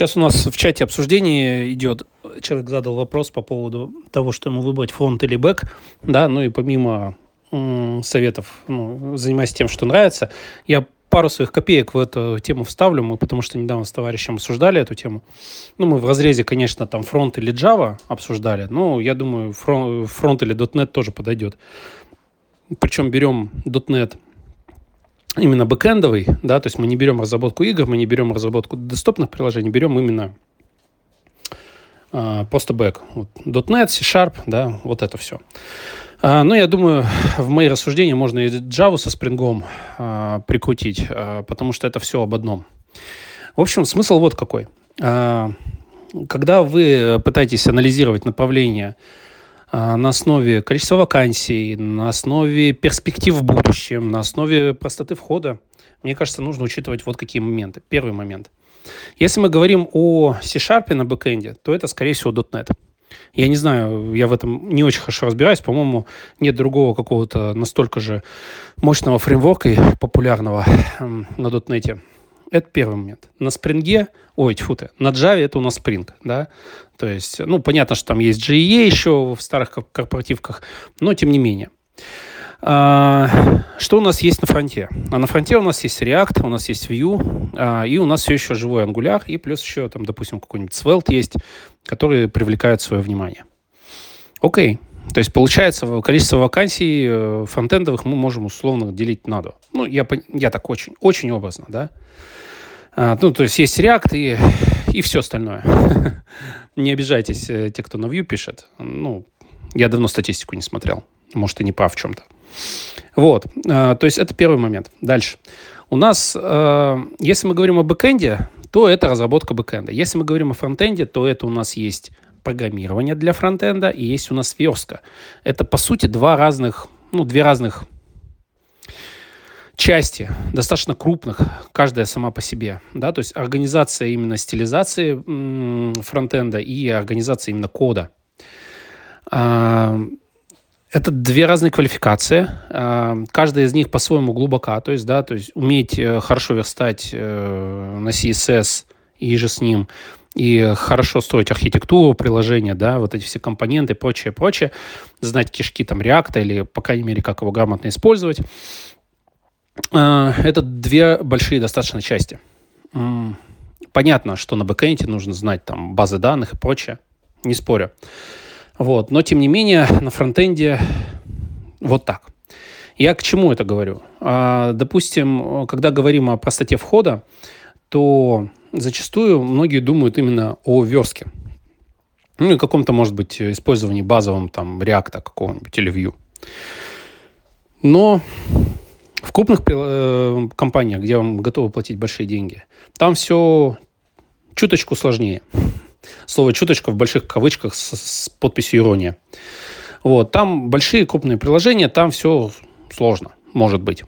Сейчас у нас в чате обсуждение идет. Человек задал вопрос по поводу того, что ему выбрать фронт или бэк. Да, ну и помимо советов, ну, занимаясь тем, что нравится, я пару своих копеек в эту тему вставлю, мы потому что недавно с товарищем обсуждали эту тему. Ну, мы в разрезе, конечно, там фронт или Java обсуждали, но я думаю, фронт, фронт или .NET тоже подойдет. Причем берем .NET именно бэкэндовый, да, то есть мы не берем разработку игр, мы не берем разработку десктопных приложений, берем именно а, просто бэк. Вот, .NET, C-Sharp, да, вот это все. А, ну, я думаю, в мои рассуждения можно и Java со спрингом а, прикрутить, а, потому что это все об одном. В общем, смысл вот какой. А, когда вы пытаетесь анализировать направление на основе количества вакансий, на основе перспектив в будущем, на основе простоты входа, мне кажется, нужно учитывать вот какие моменты. Первый момент. Если мы говорим о C-Sharp на бэкэнде, то это, скорее всего, .NET. Я не знаю, я в этом не очень хорошо разбираюсь. По-моему, нет другого какого-то настолько же мощного фреймворка и популярного на .NET. Это первый момент. На спринге, ой, тьфу ты, на Java это у нас Spring, да, то есть, ну, понятно, что там есть GE еще в старых корпоративках, но тем не менее. А, что у нас есть на фронте? А на фронте у нас есть React, у нас есть Vue, а, и у нас все еще живой Angular, и плюс еще, там, допустим, какой-нибудь Svelte есть, которые привлекают свое внимание. Окей. То есть, получается, количество вакансий э, фронтендовых мы можем условно делить на два. Ну, я, я так очень, очень образно, да. А, ну, то есть есть React и, и все остальное. не обижайтесь, э, те, кто на Vue пишет. Ну, я давно статистику не смотрел. Может, и не прав в чем-то. Вот. А, то есть это первый момент. Дальше. У нас, а, если мы говорим о бэкэнде, то это разработка бэкэнда. Если мы говорим о фронтенде, то это у нас есть программирование для фронтенда и есть у нас верстка. Это, по сути, два разных, ну, две разных части, достаточно крупных, каждая сама по себе, да, то есть организация именно стилизации фронтенда и организация именно кода. А, это две разные квалификации. А, каждая из них по-своему глубока, то есть, да, то есть уметь э, хорошо верстать э, на CSS и же с ним, и хорошо строить архитектуру приложения, да, вот эти все компоненты, прочее, прочее, знать кишки там React или, по крайней мере, как его грамотно использовать. А, это две большие достаточно части. Понятно, что на бэкэнде нужно знать там базы данных и прочее, не спорю. Вот. Но, тем не менее, на фронтенде вот так. Я к чему это говорю? А, допустим, когда говорим о простоте входа, то зачастую многие думают именно о верстке. Ну и каком-то, может быть, использовании базовым там React какого-нибудь или Vue. Но в крупных э, компаниях, где вам готовы платить большие деньги, там все чуточку сложнее. Слово «чуточка» в больших кавычках с, с подписью «ирония». Вот, там большие крупные приложения, там все сложно, может быть.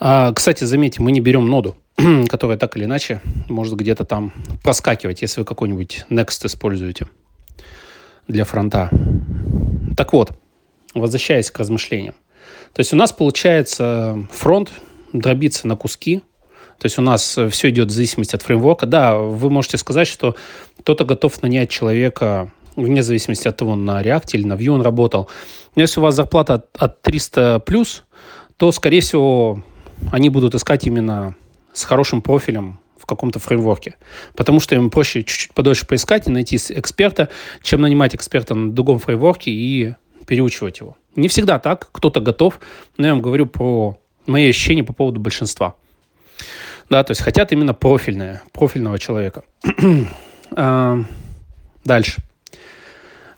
А, кстати, заметьте, мы не берем ноду, которая так или иначе может где-то там проскакивать, если вы какой-нибудь Next используете для фронта. Так вот, возвращаясь к размышлениям. То есть у нас получается фронт дробится на куски, то есть у нас все идет в зависимости от фреймворка. Да, вы можете сказать, что кто-то готов нанять человека вне зависимости от того, на React или на Vue он работал. Но если у вас зарплата от 300 плюс, то, скорее всего, они будут искать именно с хорошим профилем в каком-то фреймворке. Потому что им проще чуть-чуть подольше поискать и найти эксперта, чем нанимать эксперта на другом фреймворке и переучивать его. Не всегда так, кто-то готов, но я вам говорю про мои ощущения по поводу большинства. Да, то есть хотят именно профильное, профильного человека. а, дальше.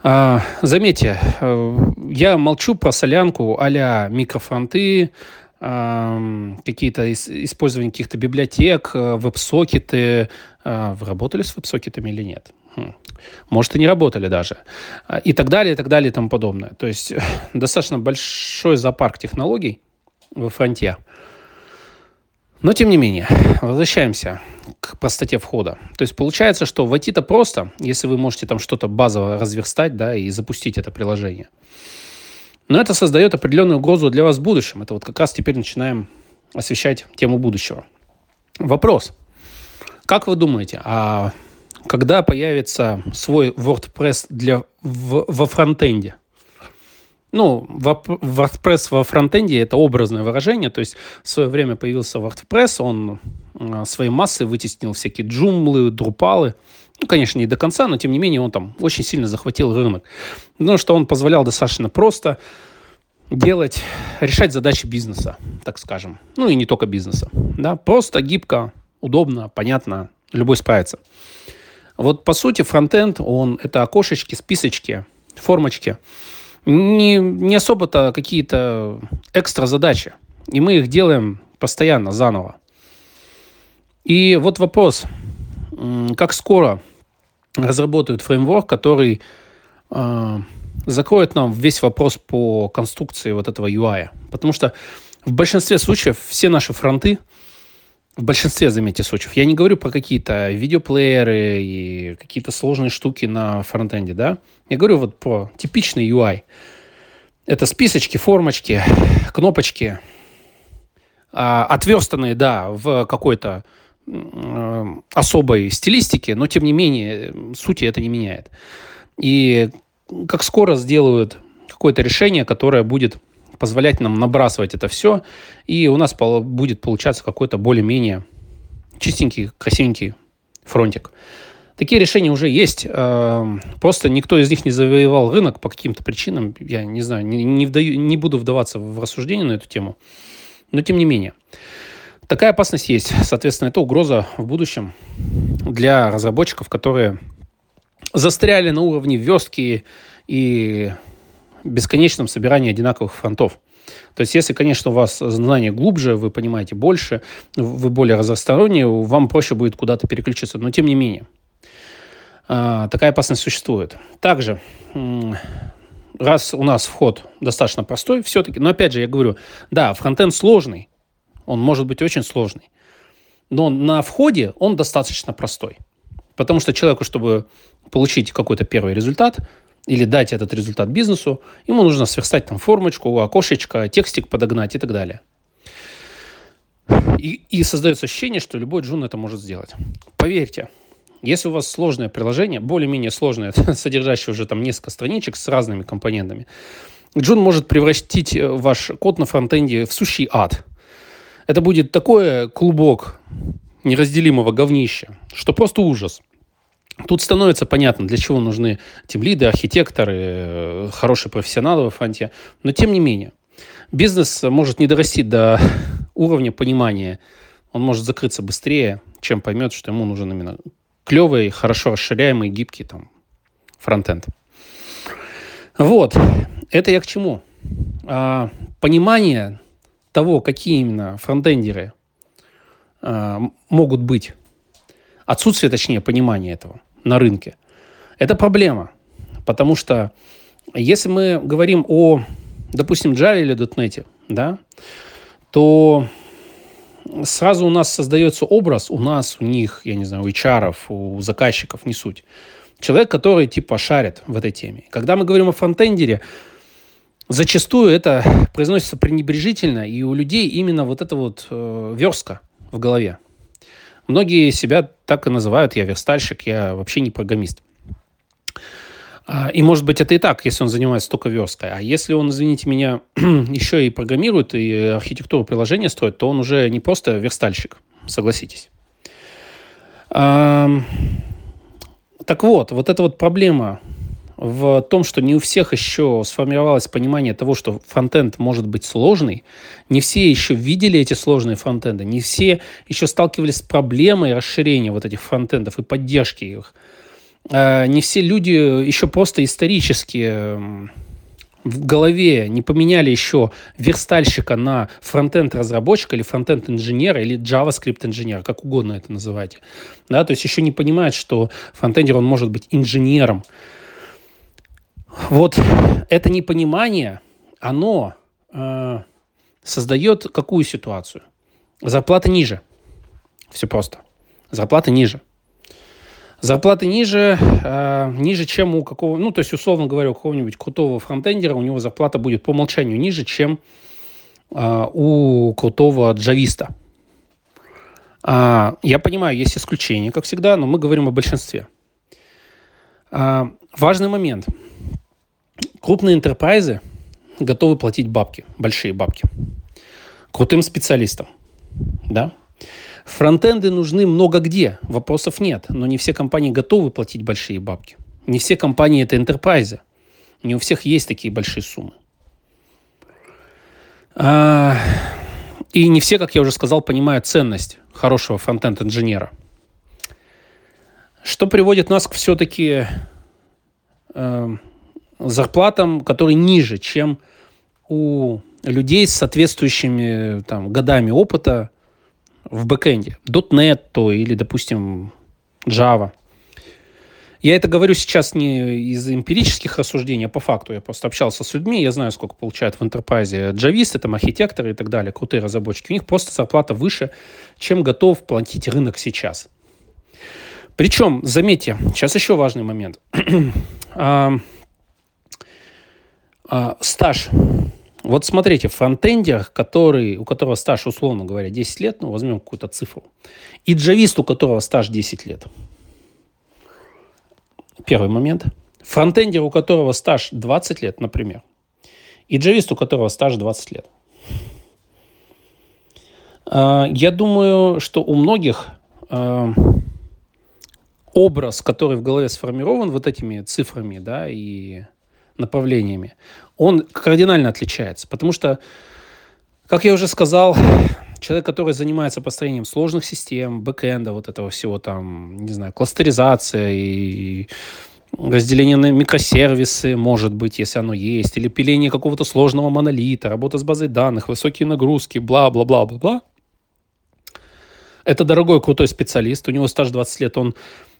А, заметьте, э, я молчу про солянку а-ля микрофронты, а, какие-то использование каких-то библиотек, э, веб-сокеты. А, вы работали с веб-сокетами или нет? Хм. Может, и не работали даже. А, и так далее, и так далее, и тому подобное. То есть достаточно большой зоопарк технологий во фронте. Но, тем не менее, возвращаемся к простоте входа. То есть получается, что войти-то просто, если вы можете там что-то базово разверстать, да, и запустить это приложение. Но это создает определенную угрозу для вас в будущем. Это вот как раз теперь начинаем освещать тему будущего. Вопрос. как вы думаете, а когда появится свой WordPress для, в, во фронтенде? Ну, WordPress во фронтенде – это образное выражение, то есть в свое время появился WordPress, он а, своей массой вытеснил всякие джумлы, друпалы. Ну, конечно, не до конца, но тем не менее он там очень сильно захватил рынок. Потому что он позволял достаточно просто делать, решать задачи бизнеса, так скажем. Ну и не только бизнеса. Да? Просто, гибко, удобно, понятно, любой справится. Вот по сути фронтенд, он это окошечки, списочки, формочки. Не, не особо-то какие-то экстра задачи. И мы их делаем постоянно, заново. И вот вопрос, как скоро разработают фреймворк, который э, закроет нам весь вопрос по конструкции вот этого UI. Потому что в большинстве случаев все наши фронты, в большинстве, заметьте, случаев, я не говорю про какие-то видеоплееры и какие-то сложные штуки на фронтенде, да, я говорю вот про типичный UI. Это списочки, формочки, кнопочки, а, отверстанные, да, в какой-то особой стилистике, но тем не менее сути это не меняет. И как скоро сделают какое-то решение, которое будет позволять нам набрасывать это все, и у нас будет получаться какой-то более-менее чистенький, красивенький фронтик. Такие решения уже есть. Э, просто никто из них не завоевал рынок по каким-то причинам. Я не знаю, не, вдаю, не буду вдаваться в рассуждение на эту тему. Но тем не менее. Такая опасность есть. Соответственно, это угроза в будущем для разработчиков, которые застряли на уровне верстки и бесконечном собирании одинаковых фронтов. То есть, если, конечно, у вас знания глубже, вы понимаете больше, вы более разносторонние, вам проще будет куда-то переключиться. Но тем не менее, а, такая опасность существует. Также, раз у нас вход достаточно простой, все-таки, но опять же, я говорю, да, фронтенд сложный, он может быть очень сложный, но на входе он достаточно простой. Потому что человеку, чтобы получить какой-то первый результат или дать этот результат бизнесу, ему нужно сверстать там формочку, окошечко, текстик подогнать и так далее. И, и создается ощущение, что любой джун это может сделать. Поверьте, если у вас сложное приложение, более-менее сложное, содержащее уже там несколько страничек с разными компонентами, Джун может превратить э, ваш код на фронтенде в сущий ад. Это будет такой клубок неразделимого говнища, что просто ужас. Тут становится понятно, для чего нужны тимлиды, архитекторы, э, хорошие профессионалы в фронте. Но тем не менее, бизнес может не дорасти до уровня понимания. Он может закрыться быстрее, чем поймет, что ему нужен именно клевый, хорошо расширяемый, гибкий там фронтенд. Вот. Это я к чему? А, понимание того, какие именно фронтендеры а, могут быть. Отсутствие, точнее, понимания этого на рынке. Это проблема, потому что если мы говорим о, допустим, Java или .NET, да, то сразу у нас создается образ, у нас, у них, я не знаю, у HR, у заказчиков, не суть. Человек, который типа шарит в этой теме. Когда мы говорим о фронтендере, зачастую это произносится пренебрежительно, и у людей именно вот эта вот э, верстка в голове. Многие себя так и называют, я верстальщик, я вообще не программист. А, и, может быть, это и так, если он занимается только версткой. А если он, извините меня, еще и программирует, и архитектуру приложения строит, то он уже не просто верстальщик, согласитесь. Так вот, вот эта вот проблема в том, что не у всех еще сформировалось понимание того, что фронтенд может быть сложный. Не все еще видели эти сложные фронтенды. Не все еще сталкивались с проблемой расширения вот этих фронтендов и поддержки их. А, не все люди еще просто исторически в голове не поменяли еще верстальщика на фронтенд разработчика или фронтенд инженера или JavaScript инженера, как угодно это называйте. Да, то есть еще не понимают, что фронтендер он может быть инженером, вот это непонимание, оно э, создает какую ситуацию? Зарплата ниже. Все просто. Зарплата ниже. Зарплаты ниже, э, ниже, чем у какого, ну, то есть, условно говоря, у какого-нибудь крутого фронтендера у него зарплата будет по умолчанию ниже, чем э, у крутого джависта. А, я понимаю, есть исключения, как всегда, но мы говорим о большинстве. А, важный момент. Крупные интерпрайзы готовы платить бабки, большие бабки, крутым специалистам. Да? Фронтенды нужны много где, вопросов нет, но не все компании готовы платить большие бабки. Не все компании это интерпрайзы. Не у всех есть такие большие суммы. А, и не все, как я уже сказал, понимают ценность хорошего фронтенд-инженера. Что приводит нас к все-таки э, зарплатам, которые ниже, чем у людей с соответствующими там, годами опыта в бэкэнде. .NET то или, допустим, Java. Я это говорю сейчас не из эмпирических рассуждений, а по факту. Я просто общался с людьми, я знаю, сколько получают в enterprise джависты, там, архитекторы и так далее, крутые разработчики. У них просто зарплата выше, чем готов платить рынок сейчас. Причем, заметьте, сейчас еще важный момент. а, стаж. Вот смотрите, фронтендер, который, у которого стаж, условно говоря, 10 лет, ну, возьмем какую-то цифру, и джавист, у которого стаж 10 лет – Первый момент. Фронтендер, у которого стаж 20 лет, например, и джавист, у которого стаж 20 лет. А, я думаю, что у многих а, образ, который в голове сформирован вот этими цифрами да, и направлениями, он кардинально отличается. Потому что, как я уже сказал, человек, который занимается построением сложных систем, бэкэнда, вот этого всего там, не знаю, кластеризация и разделение на микросервисы, может быть, если оно есть, или пиление какого-то сложного монолита, работа с базой данных, высокие нагрузки, бла-бла-бла-бла-бла. Это дорогой, крутой специалист, у него стаж 20 лет, он,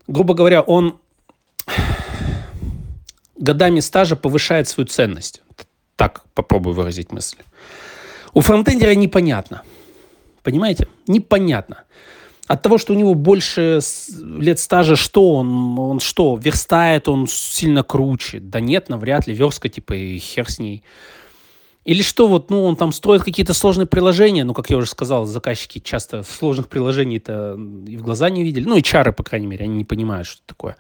грубо говоря, он годами стажа повышает свою ценность. Так попробую выразить мысль. У фронтендера непонятно – Понимаете? Непонятно. От того, что у него больше лет стажа, что он, он что, верстает он сильно круче? Да нет, навряд ли, верстка типа и хер с ней. Или что, вот, ну, он там строит какие-то сложные приложения, ну, как я уже сказал, заказчики часто сложных приложений-то и в глаза не видели, ну, и чары, по крайней мере, они не понимают, что такое.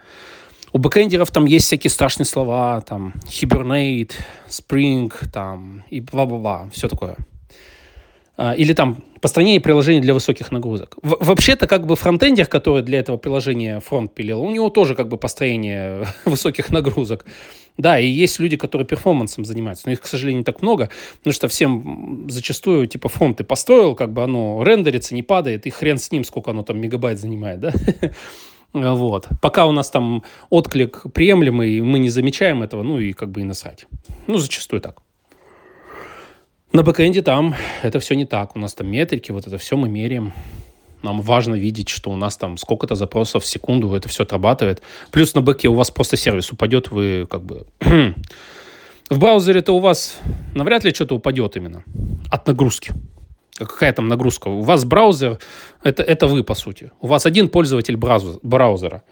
У бэкэндеров там есть всякие страшные слова, там, Hibernate, Spring, там, и бла-бла-бла, все такое. А, или там построение приложений для высоких нагрузок. Вообще-то как бы фронтендер, который для этого приложения фронт пилил, у него тоже как бы построение высоких нагрузок. Да, и есть люди, которые performance ом занимаются, но их, к сожалению, не так много, потому что всем зачастую, типа, фронт ты построил, как бы оно рендерится, не падает, и хрен с ним, сколько оно там мегабайт занимает, да? Вот. Пока у нас там отклик приемлемый, мы не замечаем этого, ну и как бы и насрать. Ну, зачастую так. На бэкэнде там это все не так. У нас там метрики, вот это все мы меряем. Нам важно видеть, что у нас там сколько-то запросов в секунду, это все отрабатывает. Плюс на бэке у вас просто сервис упадет, вы как бы... в браузере-то у вас навряд ли что-то упадет именно от нагрузки. Какая там нагрузка? У вас браузер, это, это вы, по сути. У вас один пользователь браузера,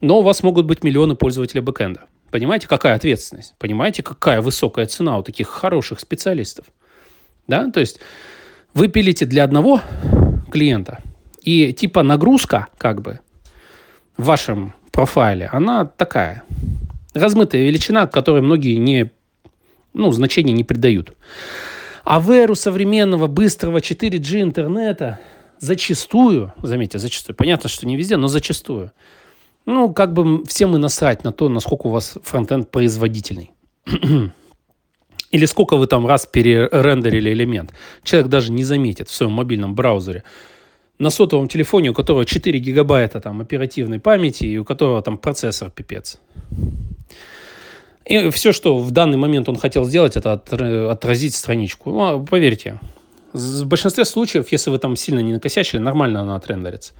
но у вас могут быть миллионы пользователей бэкэнда. Понимаете, какая ответственность? Понимаете, какая высокая цена у таких хороших специалистов? Да? То есть вы пилите для одного клиента, и типа нагрузка как бы в вашем профайле, она такая, размытая величина, которой многие не, ну, значения не придают. А в эру современного быстрого 4G интернета зачастую, заметьте, зачастую, понятно, что не везде, но зачастую, ну, как бы всем мы насрать на то, насколько у вас фронтенд производительный. или сколько вы там раз перерендерили элемент. Человек даже не заметит в своем мобильном браузере. На сотовом телефоне, у которого 4 гигабайта там оперативной памяти и у которого там процессор пипец. И все, что в данный момент он хотел сделать, это отразить страничку. Ну, а поверьте, в большинстве случаев, если вы там сильно не накосячили, нормально она отрендерится.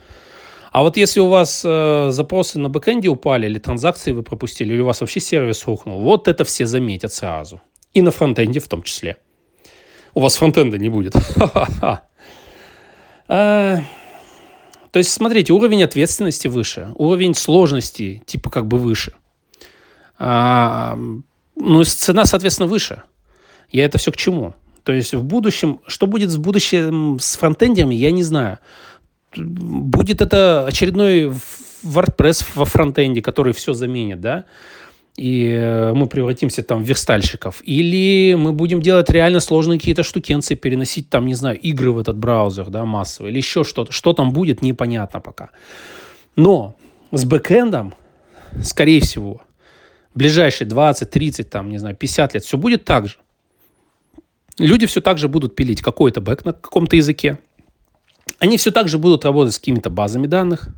А вот если у вас э, запросы на бэкэнде упали, или транзакции вы пропустили, или у вас вообще сервис рухнул, вот это все заметят сразу. И на фронтенде в том числе. У вас фронтенда не будет. А, то есть, смотрите, уровень ответственности выше, уровень сложности типа как бы выше. А, ну, цена, соответственно, выше. Я это все к чему? То есть в будущем, что будет в будущем с фронтендами, я не знаю. будет это очередной WordPress во фронтенде, который все заменит, да, и э, мы превратимся там в верстальщиков. Или мы будем делать реально сложные какие-то штукенции, переносить там, не знаю, игры в этот браузер, да, массово, или еще что-то. Что там будет, непонятно пока. Но с бэкэндом, скорее всего, ближайшие 20, 30, там, не знаю, 50 лет все будет так же. Люди все так же будут пилить какой-то бэк на каком-то языке. Они все так же будут работать с какими-то базами данных,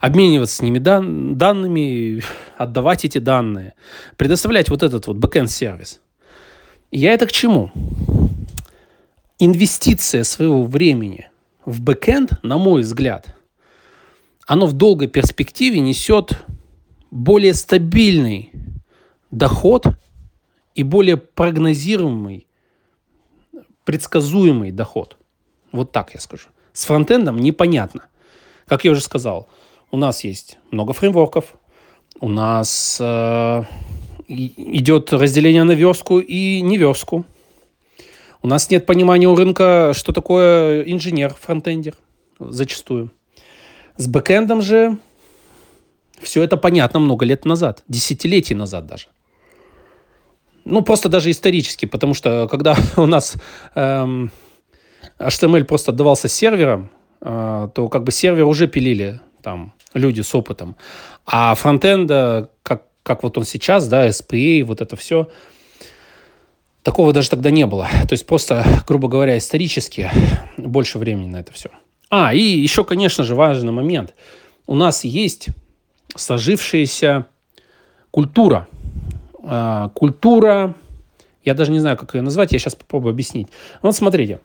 обмениваться с ними дан, данными, отдавать эти данные, предоставлять вот этот вот бэкэнд-сервис. Я это к чему? Инвестиция своего времени в бэкэнд, на мой взгляд, оно в долгой перспективе несет более стабильный доход и более прогнозируемый, предсказуемый доход. Вот так я скажу. С фронтендом непонятно. Как я уже сказал, у нас есть много фреймворков, у нас э, идет разделение на верстку и неверстку. У нас нет понимания у рынка, что такое инженер, фронтендер, зачастую. С бэкэндом же все это понятно много лет назад, десятилетий назад даже. Ну, просто даже исторически, потому что когда у нас эм, HTML просто отдавался сервером, э, то как бы сервер уже пилили там люди с опытом. А фронтенда, как, как вот он сейчас, да, SPA, вот это все, такого даже тогда не было. То есть просто, грубо говоря, исторически больше времени на это все. А, и еще, конечно же, важный момент. У нас есть сложившаяся культура. А, культура, я даже не знаю, как ее назвать, я сейчас попробую объяснить. Вот смотрите,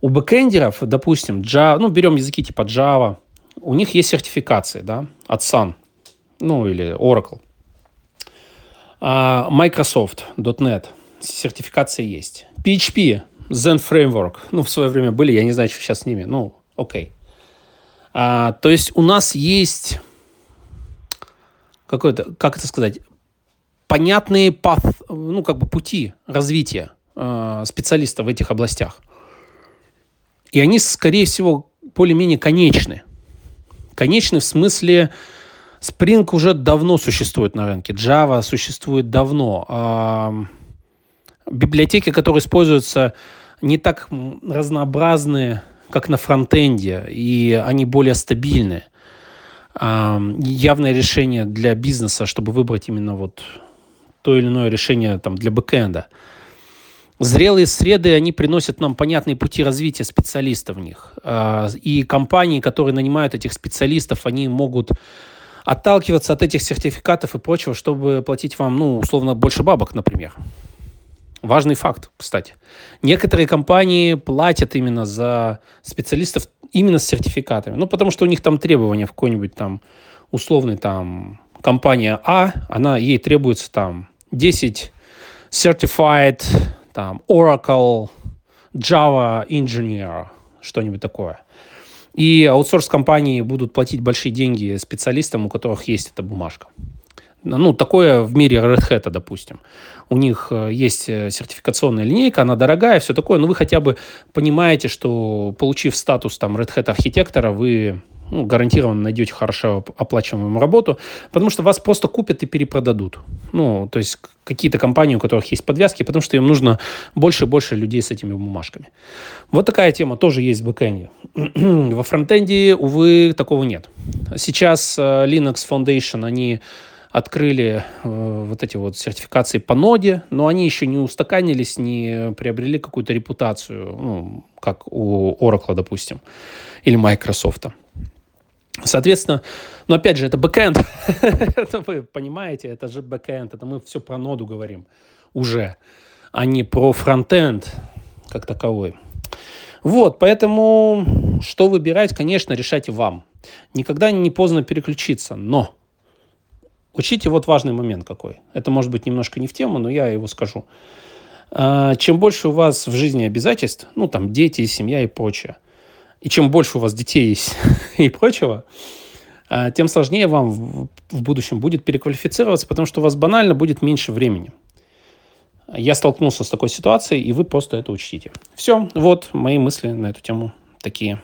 у бэкэндеров, допустим, Java, ну, берем языки типа Java, у них есть сертификации, да, от Sun, ну, или Oracle. А Microsoft, .NET, сертификация есть. PHP, Zen Framework, ну, в свое время были, я не знаю, что сейчас с ними, ну, окей. А, то есть у нас есть какой-то, как это сказать, понятные path, ну, как бы пути развития э, специалистов в этих областях. И они, скорее всего, более-менее конечны. Конечный в смысле Spring уже давно существует на рынке, Java существует давно. А, библиотеки, которые используются, не так разнообразные, как на фронтенде, и они более стабильны. Явное решение для бизнеса, чтобы выбрать именно вот то или иное решение там, для бэкэнда – Зрелые среды, они приносят нам понятные пути развития специалистов в них. А, и компании, которые нанимают этих специалистов, они могут отталкиваться от этих сертификатов и прочего, чтобы платить вам, ну, условно, больше бабок, например. Важный факт, кстати. Некоторые компании платят именно за специалистов именно с сертификатами. Ну, потому что у них там требования в какой-нибудь там условной там компания А, она, ей требуется там 10 certified там Oracle, Java Engineer, что-нибудь такое. И аутсорс-компании будут платить большие деньги специалистам, у которых есть эта бумажка. Ну, такое в мире Red Hat, допустим. У них э, есть э, сертификационная линейка, она дорогая, все такое, но вы хотя бы понимаете, что получив статус там Red Hat архитектора, вы ну, гарантированно найдете хорошо оплачиваемую работу, потому что вас просто купят и перепродадут. Ну, то есть какие-то компании, у которых есть подвязки, потому что им нужно больше и больше людей с этими бумажками. Вот такая тема тоже есть в бэкэнде. Во фронтенде, увы, такого нет. Сейчас э, Linux Foundation, они открыли э, вот эти вот сертификации по ноде, но они еще не устаканились, не приобрели какую-то репутацию, ну, как у Oracle, допустим, или Microsoft. Соответственно, но опять же, это бэкэнд. это вы понимаете, это же бэкэнд. Это мы все про ноду говорим уже, а не про фронтенд как таковой. Вот, поэтому что выбирать, конечно, решайте вам. Никогда не поздно переключиться, но учите вот важный момент какой. Это может быть немножко не в тему, но я его скажу. А, чем больше у вас в жизни обязательств, ну там дети, семья и прочее, и чем больше у вас детей есть и прочего, а, тем сложнее вам в будущем будет переквалифицироваться, потому что у вас банально будет меньше времени. Я столкнулся с такой ситуацией, и вы просто это учтите. Все, вот мои мысли на эту тему такие.